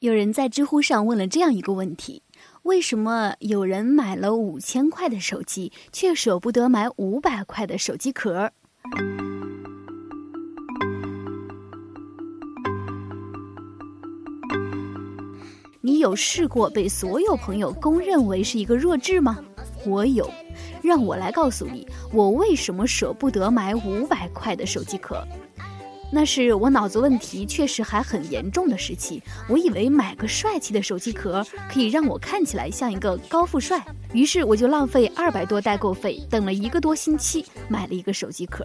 有人在知乎上问了这样一个问题：为什么有人买了五千块的手机，却舍不得买五百块的手机壳？你有试过被所有朋友公认为是一个弱智吗？我有，让我来告诉你，我为什么舍不得买五百块的手机壳。那是我脑子问题确实还很严重的时期，我以为买个帅气的手机壳可以让我看起来像一个高富帅，于是我就浪费二百多代购费，等了一个多星期买了一个手机壳，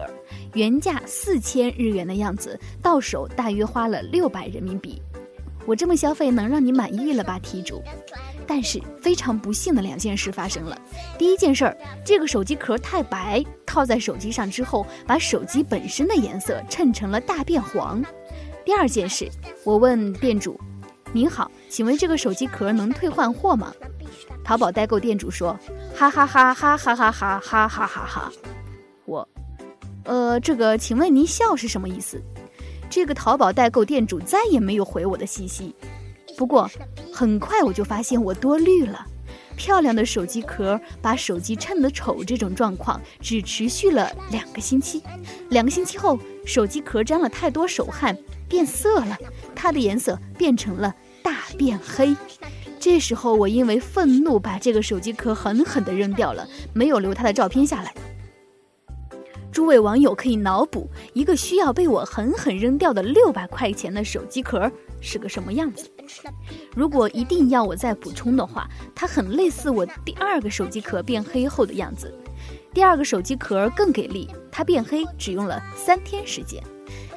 原价四千日元的样子，到手大约花了六百人民币。我这么消费能让你满意了吧，题主？但是非常不幸的两件事发生了。第一件事儿，这个手机壳太白，套在手机上之后，把手机本身的颜色衬成了大变黄。第二件事，我问店主：“您好，请问这个手机壳能退换货吗？”淘宝代购店主说：“哈哈哈哈哈哈哈哈哈哈哈。”我，呃，这个，请问您笑是什么意思？这个淘宝代购店主再也没有回我的信息。不过，很快我就发现我多虑了。漂亮的手机壳把手机衬得丑，这种状况只持续了两个星期。两个星期后，手机壳沾了太多手汗，变色了，它的颜色变成了大变黑。这时候，我因为愤怒，把这个手机壳狠狠地扔掉了，没有留它的照片下来。诸位网友可以脑补一个需要被我狠狠扔掉的六百块钱的手机壳是个什么样子。如果一定要我再补充的话，它很类似我第二个手机壳变黑后的样子。第二个手机壳更给力，它变黑只用了三天时间。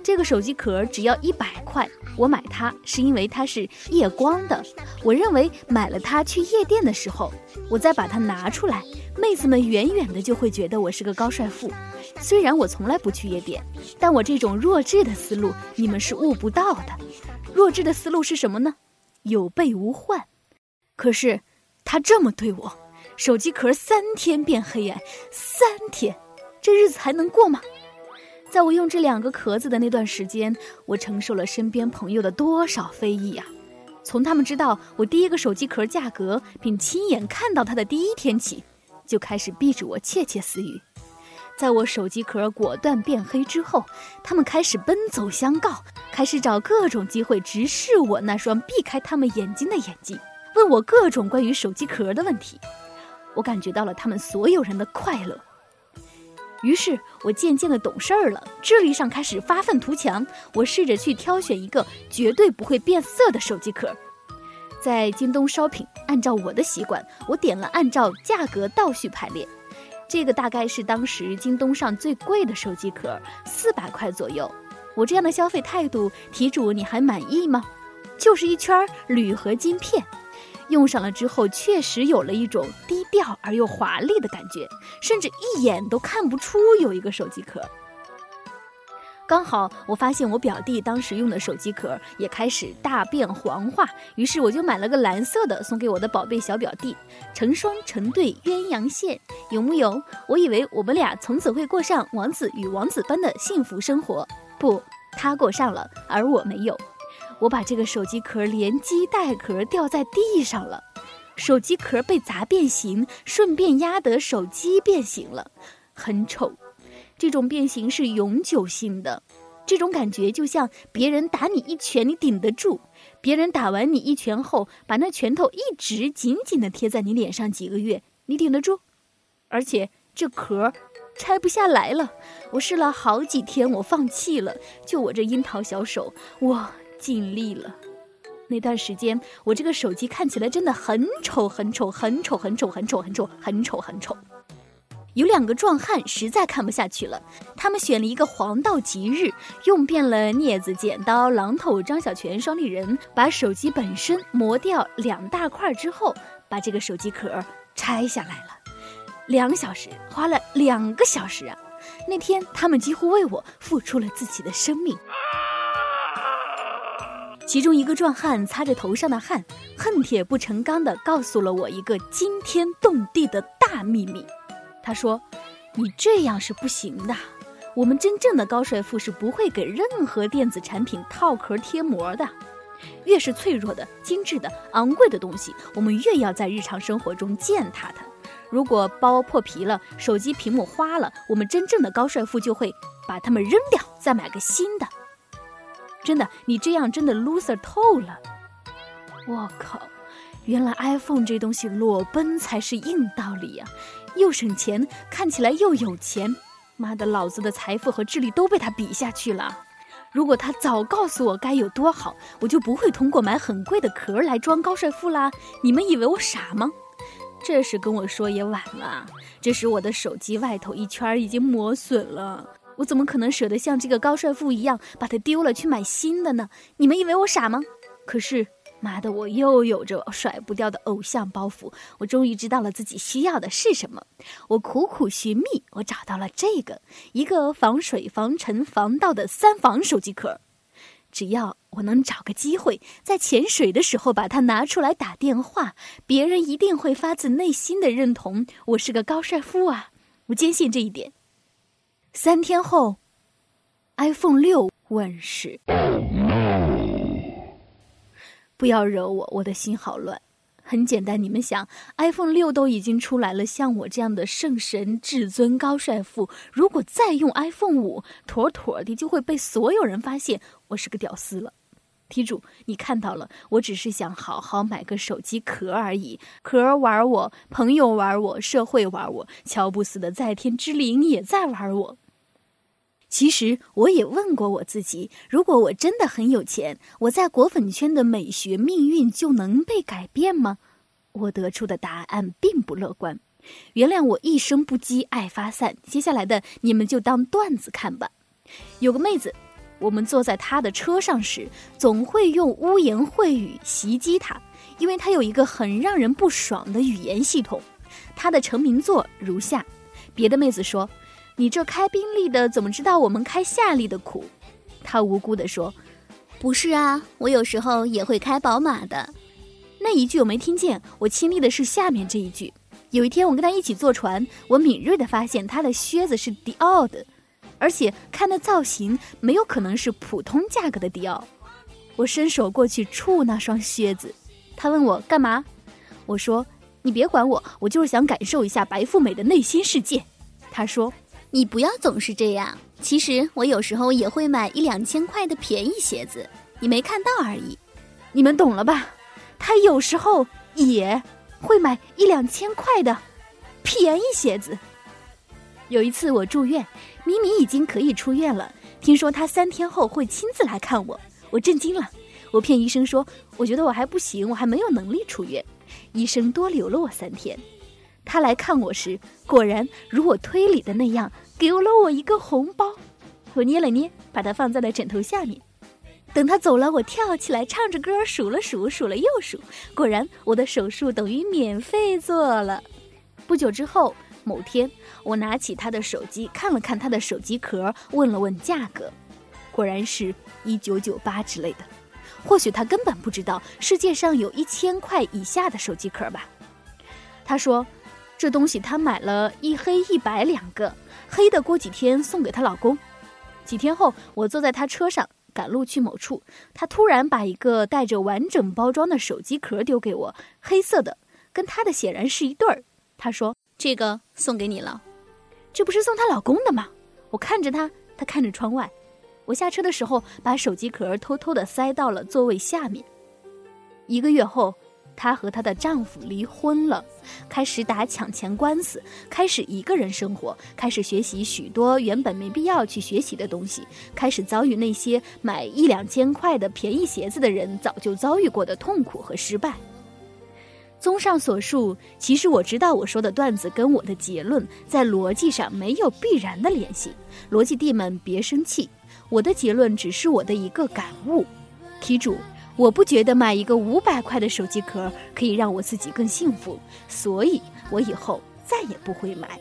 这个手机壳只要一百块，我买它是因为它是夜光的。我认为买了它去夜店的时候，我再把它拿出来，妹子们远远的就会觉得我是个高帅富。虽然我从来不去夜店，但我这种弱智的思路你们是悟不到的。弱智的思路是什么呢？有备无患。可是他这么对我，手机壳三天变黑哎，三天，这日子还能过吗？在我用这两个壳子的那段时间，我承受了身边朋友的多少非议啊！从他们知道我第一个手机壳价格，并亲眼看到它的第一天起，就开始避着我窃窃私语。在我手机壳果断变黑之后，他们开始奔走相告，开始找各种机会直视我那双避开他们眼睛的眼睛，问我各种关于手机壳的问题。我感觉到了他们所有人的快乐。于是我渐渐的懂事儿了，智力上开始发愤图强。我试着去挑选一个绝对不会变色的手机壳，在京东 shopping，按照我的习惯，我点了按照价格倒序排列。这个大概是当时京东上最贵的手机壳，四百块左右。我这样的消费态度，题主你还满意吗？就是一圈铝合金片。用上了之后，确实有了一种低调而又华丽的感觉，甚至一眼都看不出有一个手机壳。刚好我发现我表弟当时用的手机壳也开始大变黄化，于是我就买了个蓝色的送给我的宝贝小表弟。成双成对鸳鸯线，有木有？我以为我们俩从此会过上王子与王子般的幸福生活，不，他过上了，而我没有。我把这个手机壳连机带壳掉在地上了，手机壳被砸变形，顺便压得手机变形了，很丑。这种变形是永久性的，这种感觉就像别人打你一拳，你顶得住；别人打完你一拳后，把那拳头一直紧紧地贴在你脸上几个月，你顶得住？而且这壳拆不下来了，我试了好几天，我放弃了。就我这樱桃小手，我。尽力了，那段时间我这个手机看起来真的很丑，很丑，很丑，很丑，很丑，很丑，很丑，很丑。有两个壮汉实在看不下去了，他们选了一个黄道吉日，用遍了镊子、剪刀、榔头、张小泉双立人，把手机本身磨掉两大块之后，把这个手机壳拆下来了。两小时，花了两个小时啊！那天他们几乎为我付出了自己的生命。其中一个壮汉擦着头上的汗，恨铁不成钢地告诉了我一个惊天动地的大秘密。他说：“你这样是不行的，我们真正的高帅富是不会给任何电子产品套壳贴膜的。越是脆弱的、精致的、昂贵的东西，我们越要在日常生活中践踏它。如果包破皮了，手机屏幕花了，我们真正的高帅富就会把它们扔掉，再买个新的。真的，你这样真的 loser 透了。我靠，原来 iPhone 这东西裸奔才是硬道理呀！又省钱，看起来又有钱。妈的，老子的财富和智力都被他比下去了。如果他早告诉我该有多好，我就不会通过买很贵的壳来装高帅富啦。你们以为我傻吗？这时跟我说也晚了。这时我的手机外头一圈已经磨损了，我怎么可能舍得像这个高帅富一样把它丢了去买新的呢？你们以为我傻吗？可是。妈的，我又有着甩不掉的偶像包袱。我终于知道了自己需要的是什么。我苦苦寻觅，我找到了这个一个防水、防尘、防盗的三防手机壳。只要我能找个机会，在潜水的时候把它拿出来打电话，别人一定会发自内心的认同我是个高帅富啊！我坚信这一点。三天后，iPhone 六问世。不要惹我，我的心好乱。很简单，你们想，iPhone 六都已经出来了，像我这样的圣神至尊高帅富，如果再用 iPhone 五，妥妥的就会被所有人发现我是个屌丝了。题主，你看到了，我只是想好好买个手机壳而已，壳玩我，朋友玩我，社会玩我，乔布斯的在天之灵也在玩我。其实我也问过我自己：如果我真的很有钱，我在果粉圈的美学命运就能被改变吗？我得出的答案并不乐观。原谅我一声不羁爱发散，接下来的你们就当段子看吧。有个妹子，我们坐在她的车上时，总会用污言秽语袭击她，因为她有一个很让人不爽的语言系统。她的成名作如下：别的妹子说。你这开宾利的怎么知道我们开夏利的苦？他无辜地说：“不是啊，我有时候也会开宝马的。”那一句我没听见，我亲历的是下面这一句。有一天我跟他一起坐船，我敏锐地发现他的靴子是迪奥的，而且看那造型没有可能是普通价格的迪奥。我伸手过去触那双靴子，他问我干嘛？我说：“你别管我，我就是想感受一下白富美的内心世界。”他说。你不要总是这样。其实我有时候也会买一两千块的便宜鞋子，你没看到而已。你们懂了吧？他有时候也会买一两千块的便宜鞋子。有一次我住院，明明已经可以出院了，听说他三天后会亲自来看我，我震惊了。我骗医生说，我觉得我还不行，我还没有能力出院。医生多留了我三天。他来看我时，果然如我推理的那样，给了我一个红包。我捏了捏，把它放在了枕头下面。等他走了，我跳起来唱着歌，数了数，数了又数，果然我的手术等于免费做了。不久之后，某天，我拿起他的手机看了看他的手机壳，问了问价格，果然是一九九八之类的。或许他根本不知道世界上有一千块以下的手机壳吧。他说。这东西她买了一黑一白两个，黑的过几天送给她老公。几天后，我坐在她车上赶路去某处，她突然把一个带着完整包装的手机壳丢给我，黑色的，跟她的显然是一对儿。她说：“这个送给你了，这不是送她老公的吗？”我看着她，她看着窗外。我下车的时候，把手机壳偷偷的塞到了座位下面。一个月后。她和她的丈夫离婚了，开始打抢钱官司，开始一个人生活，开始学习许多原本没必要去学习的东西，开始遭遇那些买一两千块的便宜鞋子的人早就遭遇过的痛苦和失败。综上所述，其实我知道我说的段子跟我的结论在逻辑上没有必然的联系，逻辑弟们别生气，我的结论只是我的一个感悟。题主。我不觉得买一个五百块的手机壳可以让我自己更幸福，所以我以后再也不会买。